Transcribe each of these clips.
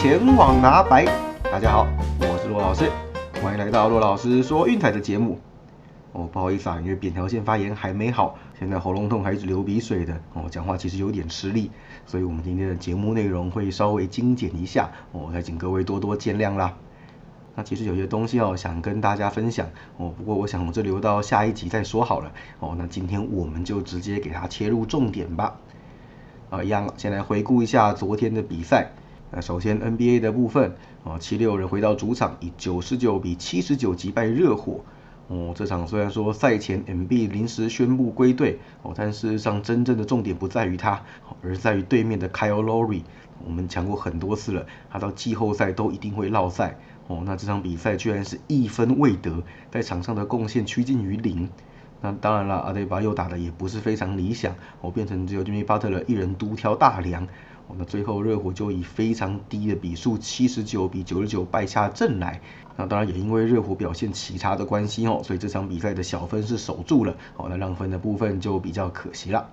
前往拿白。大家好，我是骆老师，欢迎来到骆老师说运彩的节目。哦，不好意思啊，因为扁桃腺发炎还没好，现在喉咙痛还是流鼻水的，哦，讲话其实有点吃力，所以我们今天的节目内容会稍微精简一下，哦，再请各位多多见谅啦。那其实有些东西哦，想跟大家分享哦，不过我想我这留到下一集再说好了。哦，那今天我们就直接给它切入重点吧。啊，一样，先来回顾一下昨天的比赛。那首先 NBA 的部分，啊，七六人回到主场，以九十九比七十九击败热火。哦，这场虽然说赛前 MB 临时宣布归队，哦，但事实上真正的重点不在于他，而在于对面的 Kyle Lowry。我们讲过很多次了，他到季后赛都一定会落赛。哦，那这场比赛居然是一分未得，在场上的贡献趋近于零。那当然了，阿德巴又打的也不是非常理想，哦，变成只有 Jimmy Butler 一人独挑大梁。那最后热火就以非常低的比数，七十九比九十九败下阵来。那当然也因为热火表现奇差的关系哦，所以这场比赛的小分是守住了。哦，那让分的部分就比较可惜了。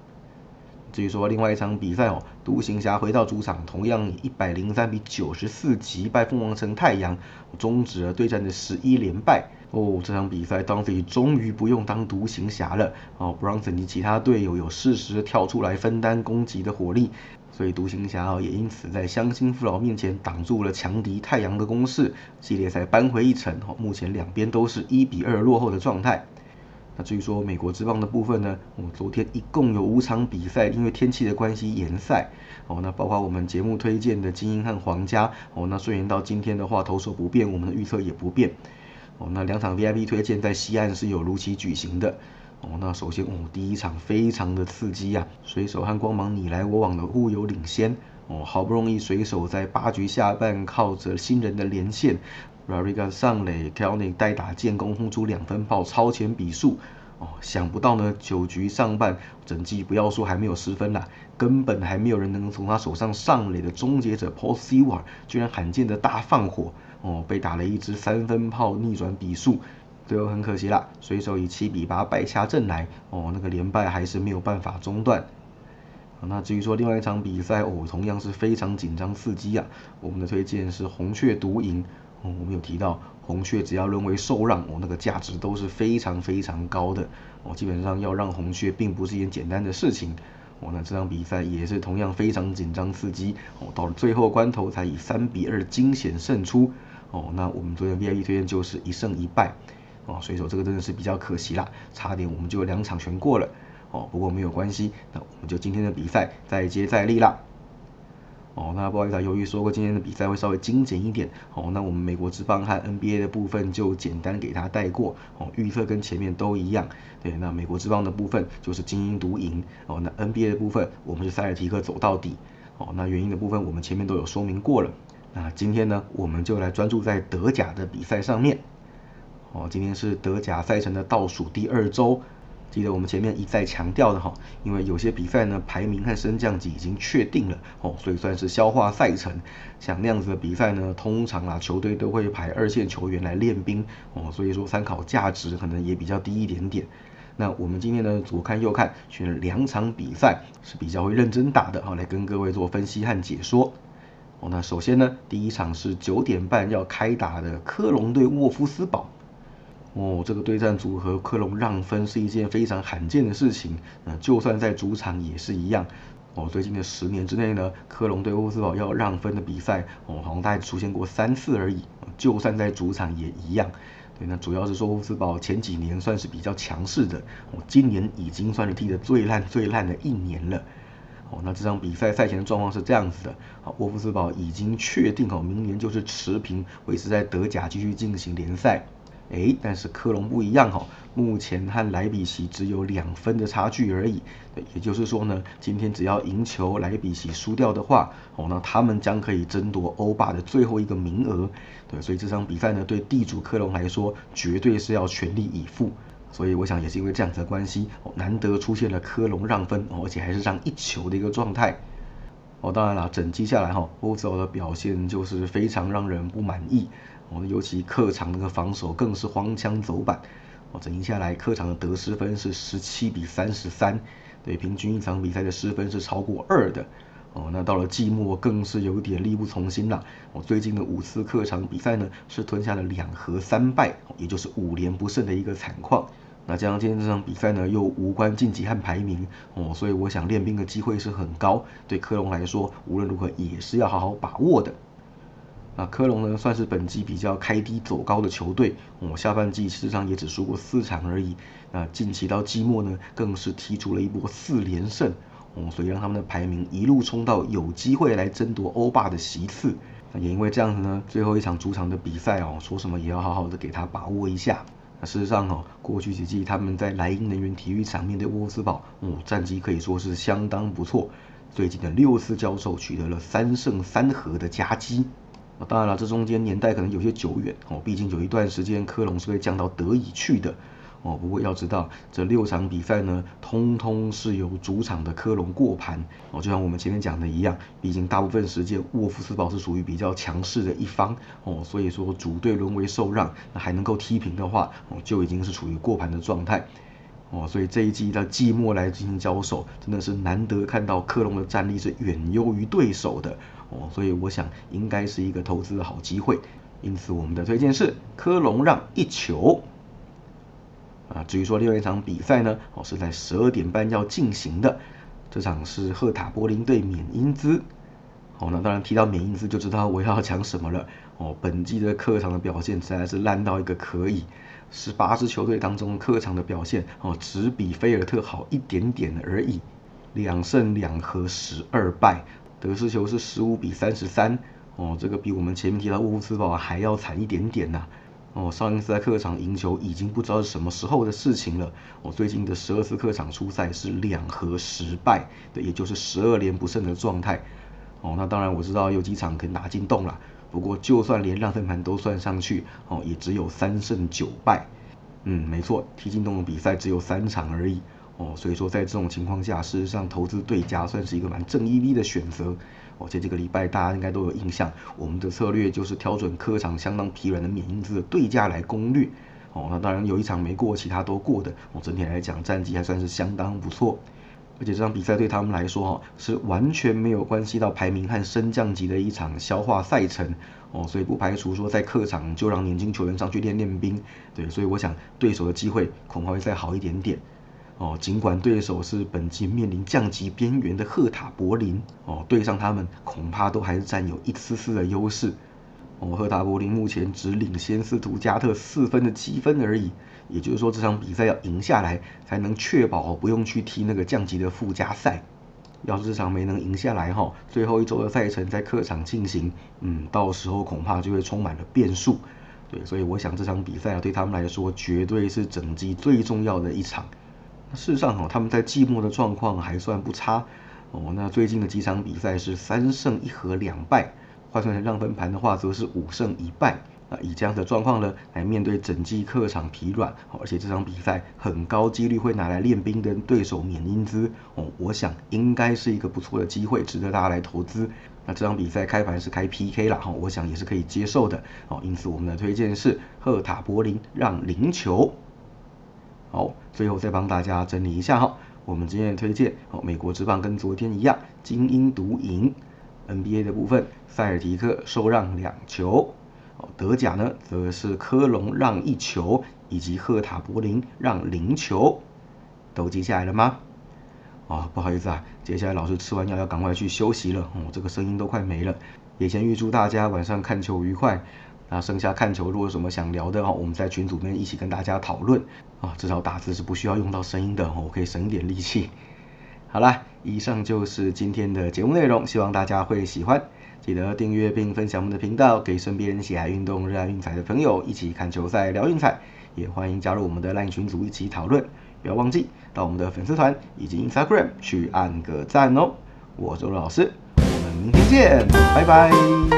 至于说另外一场比赛哦，独行侠回到主场，同样以一百零三比九十四击败凤凰城太阳，终止了对战的十一连败。哦，这场比赛当自己终于不用当独行侠了。哦，Bronson 及其他队友有适时跳出来分担攻击的火力。所以独行侠哦也因此在乡亲父老面前挡住了强敌太阳的攻势，系列赛扳回一城。哦，目前两边都是一比二落后的状态。那至于说美国之棒的部分呢，我们，昨天一共有五场比赛，因为天气的关系延赛。哦，那包括我们节目推荐的精英和皇家。哦，那顺延到今天的话，投手不变，我们的预测也不变。哦，那两场 VIP 推荐在西岸是有如期举行的。哦，那首先哦，第一场非常的刺激呀，水手和光芒你来我往的互有领先。哦，好不容易水手在八局下半靠着新人的连线 r a r i g a 上垒 k e l n y 代打建功轰出两分炮超前比数。哦，想不到呢，九局上半整季不要说还没有失分啦，根本还没有人能从他手上上垒的终结者 Paul s e w a r 居然罕见的大放火。哦，被打了一支三分炮逆转比数。最后很可惜啦，水手以七比八败下阵来，哦，那个连败还是没有办法中断。那至于说另外一场比赛，哦，同样是非常紧张刺激啊。我们的推荐是红雀独赢。哦，我们有提到红雀只要沦为受让，哦，那个价值都是非常非常高的。哦，基本上要让红雀并不是一件简单的事情。哦，那这场比赛也是同样非常紧张刺激。哦，到了最后关头才以三比二惊险胜出。哦，那我们昨天 VIP 推荐就是一胜一败。哦，所以说这个真的是比较可惜啦，差点我们就两场全过了。哦，不过没有关系，那我们就今天的比赛再接再厉啦。哦，那不好意思啊，由于说过今天的比赛会稍微精简一点，哦，那我们美国之棒和 NBA 的部分就简单给它带过。哦，预测跟前面都一样。对，那美国之棒的部分就是精英独赢。哦，那 NBA 的部分我们是塞尔提克走到底。哦，那原因的部分我们前面都有说明过了。那今天呢，我们就来专注在德甲的比赛上面。哦，今天是德甲赛程的倒数第二周，记得我们前面一再强调的哈，因为有些比赛呢排名和升降级已经确定了哦，所以算是消化赛程。像那样子的比赛呢，通常啊球队都会排二线球员来练兵哦，所以说参考价值可能也比较低一点点。那我们今天呢左看右看选了两场比赛是比较会认真打的哈，来跟各位做分析和解说。哦，那首先呢第一场是九点半要开打的科隆对沃夫斯堡。哦，这个对战组合克隆让分是一件非常罕见的事情，那就算在主场也是一样。哦，最近的十年之内呢，科隆对沃斯堡要让分的比赛，哦，好像大概出现过三次而已。就算在主场也一样。对，那主要是说沃斯堡前几年算是比较强势的，哦，今年已经算是踢得最烂最烂的一年了。哦，那这场比赛赛前的状况是这样子的，好，沃夫斯堡已经确定哦，明年就是持平，维持在德甲继续进行联赛。哎，但是科隆不一样哈，目前和莱比锡只有两分的差距而已。也就是说呢，今天只要赢球，莱比锡输掉的话，哦，那他们将可以争夺欧霸的最后一个名额。对，所以这场比赛呢，对地主科隆来说，绝对是要全力以赴。所以我想也是因为这样子的关系，哦，难得出现了科隆让分哦，而且还是让一球的一个状态。哦，当然了，整季下来哈，欧洲的表现就是非常让人不满意。哦，尤其客场那个防守更是荒腔走板。哦，整一下来，客场的得失分是十七比三十三，对，平均一场比赛的失分是超过二的。哦，那到了季末更是有点力不从心了。我最近的五次客场比赛呢，是吞下了两和三败，也就是五连不胜的一个惨况。那加上今天这场比赛呢，又无关晋级和排名哦，所以我想练兵的机会是很高。对科隆来说，无论如何也是要好好把握的。那科隆呢，算是本季比较开低走高的球队，哦，下半季事实上也只输过四场而已。那近期到季末呢，更是踢出了一波四连胜。哦，所以让他们的排名一路冲到有机会来争夺欧霸的席次。那也因为这样子呢，最后一场主场的比赛哦，说什么也要好好的给他把握一下。那事实上哦，过去几季他们在莱茵能源体育场面对沃夫斯堡，哦，战绩可以说是相当不错。最近的六次交手取得了三胜三和的佳绩。那当然了，这中间年代可能有些久远哦，毕竟有一段时间科隆是被降到德乙去的。哦，不过要知道，这六场比赛呢，通通是由主场的科隆过盘。哦，就像我们前面讲的一样，毕竟大部分时间沃夫斯堡是属于比较强势的一方。哦，所以说主队沦为受让，那还能够踢平的话，哦，就已经是处于过盘的状态。哦，所以这一季到季末来进行交手，真的是难得看到科隆的战力是远优于对手的。哦，所以我想应该是一个投资的好机会。因此，我们的推荐是科隆让一球。至于说另外一场比赛呢，哦是在十二点半要进行的，这场是赫塔柏林对缅因兹。哦，那当然提到缅因兹就知道我要讲什么了。哦，本季的客场的表现实在是烂到一个可以，十八支球队当中客场的表现哦只比菲尔特好一点点而已，两胜两和十二败，得失球是十五比三十三。哦，这个比我们前面提到沃夫斯堡还要惨一点点呐。哦，上一次在客场赢球已经不知道是什么时候的事情了。我最近的十二次客场出赛是两和十败，对，也就是十二连不胜的状态。哦，那当然我知道有几场可以拿进洞了，不过就算连让分盘都算上去，哦，也只有三胜九败。嗯，没错，踢进洞的比赛只有三场而已。哦，所以说在这种情况下，事实上投资对家算是一个蛮正义的选择。哦，在这个礼拜大家应该都有印象，我们的策略就是挑准客场相当疲软的缅因兹的对家来攻略。哦，那当然有一场没过，其他都过的。哦，整体来讲战绩还算是相当不错。而且这场比赛对他们来说，哈，是完全没有关系到排名和升降级的一场消化赛程。哦，所以不排除说在客场就让年轻球员上去练练兵。对，所以我想对手的机会恐怕会再好一点点。哦，尽管对手是本季面临降级边缘的赫塔柏林，哦，对上他们恐怕都还是占有一丝丝的优势。哦，赫塔柏林目前只领先斯图加特四分的积分而已，也就是说这场比赛要赢下来，才能确保不用去踢那个降级的附加赛。要是这场没能赢下来哈，最后一周的赛程在客场进行，嗯，到时候恐怕就会充满了变数。对，所以我想这场比赛啊，对他们来说绝对是整季最重要的一场。事实上，哈，他们在季末的状况还算不差哦。那最近的几场比赛是三胜一和两败，换算成让分盘的话，则是五胜一败。那以这样的状况呢，来面对整季客场疲软，而且这场比赛很高几率会拿来练兵的对手缅因兹哦，我想应该是一个不错的机会，值得大家来投资。那这场比赛开盘是开 PK 了哈，我想也是可以接受的哦。因此我们的推荐是赫塔柏林让零球。好，最后再帮大家整理一下哈，我们今天的推荐哦，美国职棒跟昨天一样，精英独赢；NBA 的部分，塞尔提克受让两球，哦，德甲呢则是科隆让一球，以及赫塔柏林让零球，都记下来了吗？啊，不好意思啊，接下来老师吃完药要赶快去休息了，哦，这个声音都快没了，也先预祝大家晚上看球愉快。那剩下看球，如果有什么想聊的哈，我们在群组里面一起跟大家讨论啊。至少打字是不需要用到声音的，我可以省一点力气。好啦，以上就是今天的节目内容，希望大家会喜欢。记得订阅并分享我们的频道，给身边喜爱运动、热爱运彩的朋友一起看球赛、聊运彩。也欢迎加入我们的 LINE 群组一起讨论。不要忘记到我们的粉丝团以及 Instagram 去按个赞哦。我是周老师，我们明天见，拜拜。